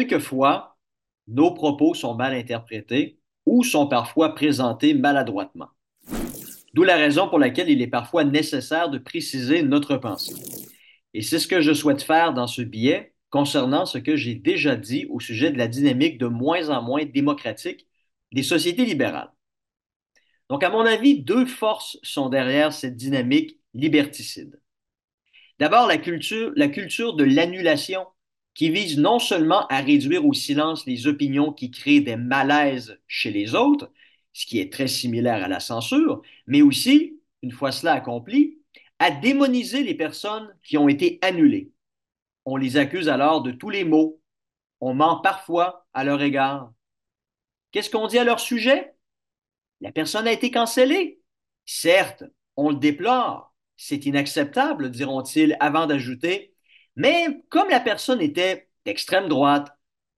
quelquefois, nos propos sont mal interprétés ou sont parfois présentés maladroitement. D'où la raison pour laquelle il est parfois nécessaire de préciser notre pensée. Et c'est ce que je souhaite faire dans ce billet concernant ce que j'ai déjà dit au sujet de la dynamique de moins en moins démocratique des sociétés libérales. Donc, à mon avis, deux forces sont derrière cette dynamique liberticide. D'abord, la culture, la culture de l'annulation qui vise non seulement à réduire au silence les opinions qui créent des malaises chez les autres, ce qui est très similaire à la censure, mais aussi, une fois cela accompli, à démoniser les personnes qui ont été annulées. On les accuse alors de tous les maux. On ment parfois à leur égard. Qu'est-ce qu'on dit à leur sujet? La personne a été cancellée. Certes, on le déplore. C'est inacceptable, diront-ils, avant d'ajouter. Mais comme la personne était d'extrême droite,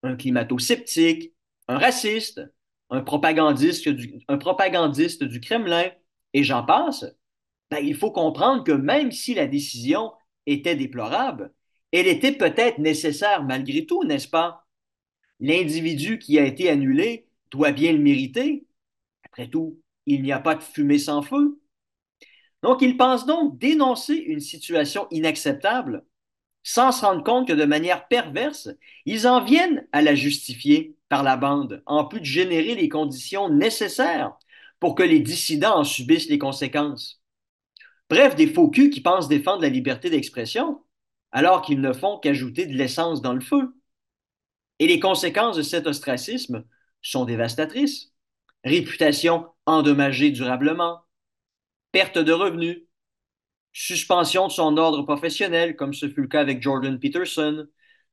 un climato-sceptique, un raciste, un propagandiste du, Kremlin, et j'en passe, ben, il faut comprendre que même si la décision était déplorable, elle était peut-être nécessaire malgré tout, n'est-ce pas? L'individu qui a été annulé doit bien le mériter. Après tout, il n'y a pas de fumée sans feu. Donc, il pense donc dénoncer une situation inacceptable sans se rendre compte que de manière perverse, ils en viennent à la justifier par la bande, en plus de générer les conditions nécessaires pour que les dissidents en subissent les conséquences. Bref, des faux culs qui pensent défendre la liberté d'expression, alors qu'ils ne font qu'ajouter de l'essence dans le feu. Et les conséquences de cet ostracisme sont dévastatrices. Réputation endommagée durablement, perte de revenus, suspension de son ordre professionnel, comme ce fut le cas avec Jordan Peterson,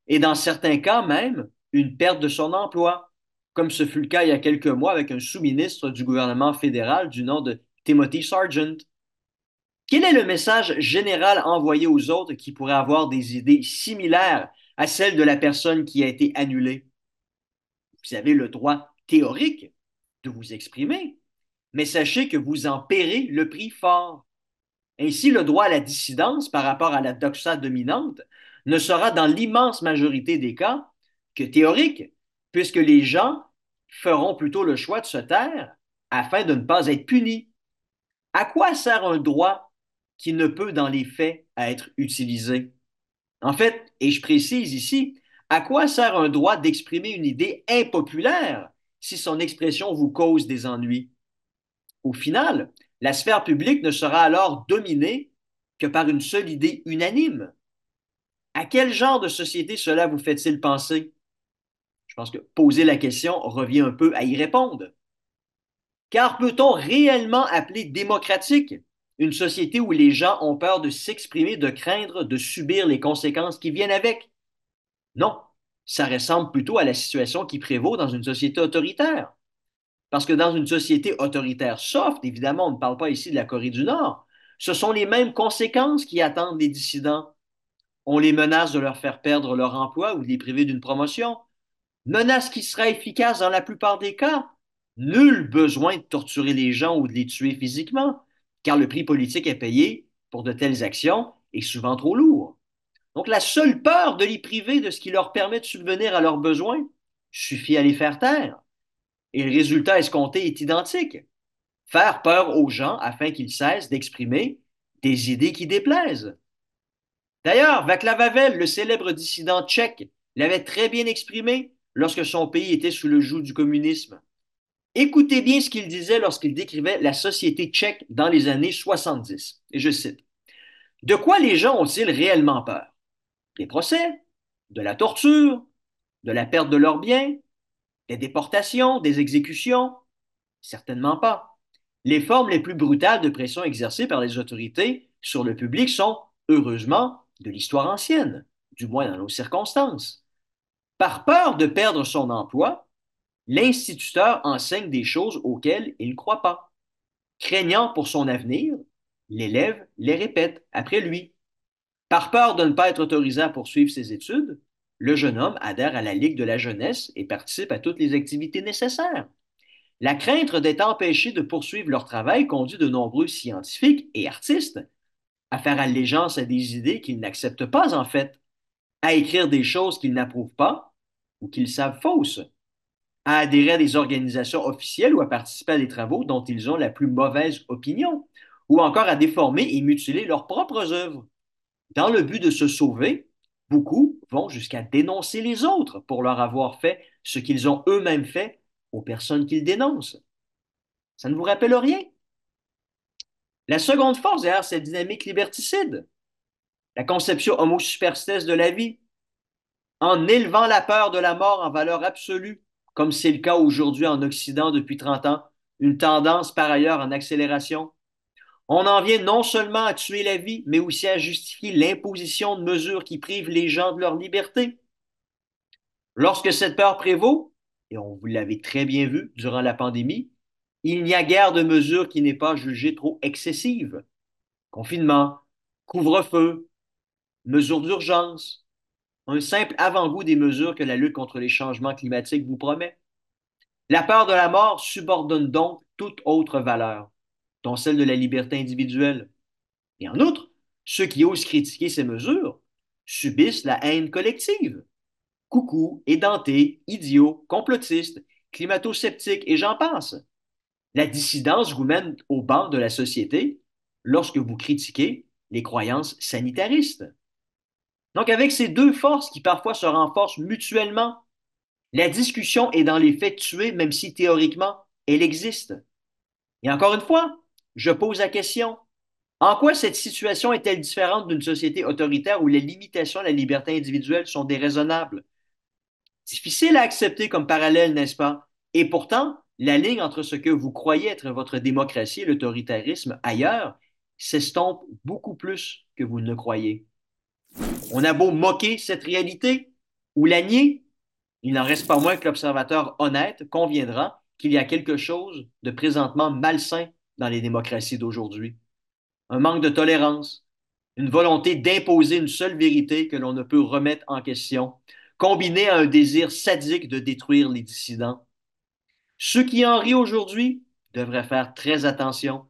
et dans certains cas même, une perte de son emploi, comme ce fut le cas il y a quelques mois avec un sous-ministre du gouvernement fédéral du nom de Timothy Sargent. Quel est le message général envoyé aux autres qui pourraient avoir des idées similaires à celles de la personne qui a été annulée? Vous avez le droit théorique de vous exprimer, mais sachez que vous en paierez le prix fort. Ainsi, le droit à la dissidence par rapport à la doxa dominante ne sera dans l'immense majorité des cas que théorique, puisque les gens feront plutôt le choix de se taire afin de ne pas être punis. À quoi sert un droit qui ne peut dans les faits être utilisé? En fait, et je précise ici, à quoi sert un droit d'exprimer une idée impopulaire si son expression vous cause des ennuis? Au final, la sphère publique ne sera alors dominée que par une seule idée unanime. À quel genre de société cela vous fait-il penser? Je pense que poser la question revient un peu à y répondre. Car peut-on réellement appeler démocratique une société où les gens ont peur de s'exprimer, de craindre, de subir les conséquences qui viennent avec? Non, ça ressemble plutôt à la situation qui prévaut dans une société autoritaire. Parce que dans une société autoritaire soft, évidemment, on ne parle pas ici de la Corée du Nord, ce sont les mêmes conséquences qui attendent les dissidents. On les menace de leur faire perdre leur emploi ou de les priver d'une promotion. Menace qui sera efficace dans la plupart des cas. Nul besoin de torturer les gens ou de les tuer physiquement, car le prix politique à payer pour de telles actions est souvent trop lourd. Donc la seule peur de les priver de ce qui leur permet de subvenir à leurs besoins suffit à les faire taire. Et le résultat escompté est identique. Faire peur aux gens afin qu'ils cessent d'exprimer des idées qui déplaisent. D'ailleurs, Václav Havel, le célèbre dissident tchèque, l'avait très bien exprimé lorsque son pays était sous le joug du communisme. Écoutez bien ce qu'il disait lorsqu'il décrivait la société tchèque dans les années 70. Et je cite De quoi les gens ont-ils réellement peur? Des procès, de la torture, de la perte de leurs biens, des déportations, des exécutions? Certainement pas. Les formes les plus brutales de pression exercées par les autorités sur le public sont, heureusement, de l'histoire ancienne, du moins dans nos circonstances. Par peur de perdre son emploi, l'instituteur enseigne des choses auxquelles il ne croit pas. Craignant pour son avenir, l'élève les répète après lui. Par peur de ne pas être autorisé à poursuivre ses études, le jeune homme adhère à la Ligue de la jeunesse et participe à toutes les activités nécessaires. La crainte d'être empêché de poursuivre leur travail conduit de nombreux scientifiques et artistes à faire allégeance à des idées qu'ils n'acceptent pas en fait, à écrire des choses qu'ils n'approuvent pas ou qu'ils savent fausses, à adhérer à des organisations officielles ou à participer à des travaux dont ils ont la plus mauvaise opinion, ou encore à déformer et mutiler leurs propres œuvres. Dans le but de se sauver, beaucoup vont jusqu'à dénoncer les autres pour leur avoir fait ce qu'ils ont eux-mêmes fait aux personnes qu'ils dénoncent. Ça ne vous rappelle rien? La seconde force derrière cette dynamique liberticide, la conception homo-superstesse de la vie, en élevant la peur de la mort en valeur absolue, comme c'est le cas aujourd'hui en Occident depuis 30 ans, une tendance par ailleurs en accélération. On en vient non seulement à tuer la vie, mais aussi à justifier l'imposition de mesures qui privent les gens de leur liberté. Lorsque cette peur prévaut, et on vous l'avait très bien vu durant la pandémie, il n'y a guère de mesure qui n'est pas jugée trop excessive. Confinement, couvre-feu, mesures d'urgence, un simple avant-goût des mesures que la lutte contre les changements climatiques vous promet. La peur de la mort subordonne donc toute autre valeur, dont celle de la liberté individuelle. Et en outre, ceux qui osent critiquer ces mesures subissent la haine collective. Coucou, édentés, idiots, complotistes, climato-sceptiques et j'en passe. La dissidence vous mène au banc de la société lorsque vous critiquez les croyances sanitaristes. Donc, avec ces deux forces qui parfois se renforcent mutuellement, la discussion est dans les faits tuée, même si théoriquement, elle existe. Et encore une fois, je pose la question, en quoi cette situation est-elle différente d'une société autoritaire où les limitations à la liberté individuelle sont déraisonnables? Difficile à accepter comme parallèle, n'est-ce pas? Et pourtant, la ligne entre ce que vous croyez être votre démocratie et l'autoritarisme ailleurs s'estompe beaucoup plus que vous ne croyez. On a beau moquer cette réalité ou la nier, il n'en reste pas moins que l'observateur honnête conviendra qu'il y a quelque chose de présentement malsain dans les démocraties d'aujourd'hui. Un manque de tolérance, une volonté d'imposer une seule vérité que l'on ne peut remettre en question, combiné à un désir sadique de détruire les dissidents. Ceux qui en rient aujourd'hui devraient faire très attention,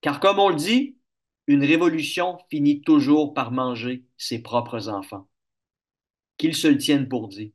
car comme on le dit, une révolution finit toujours par manger ses propres enfants. Qu'ils se le tiennent pour dit.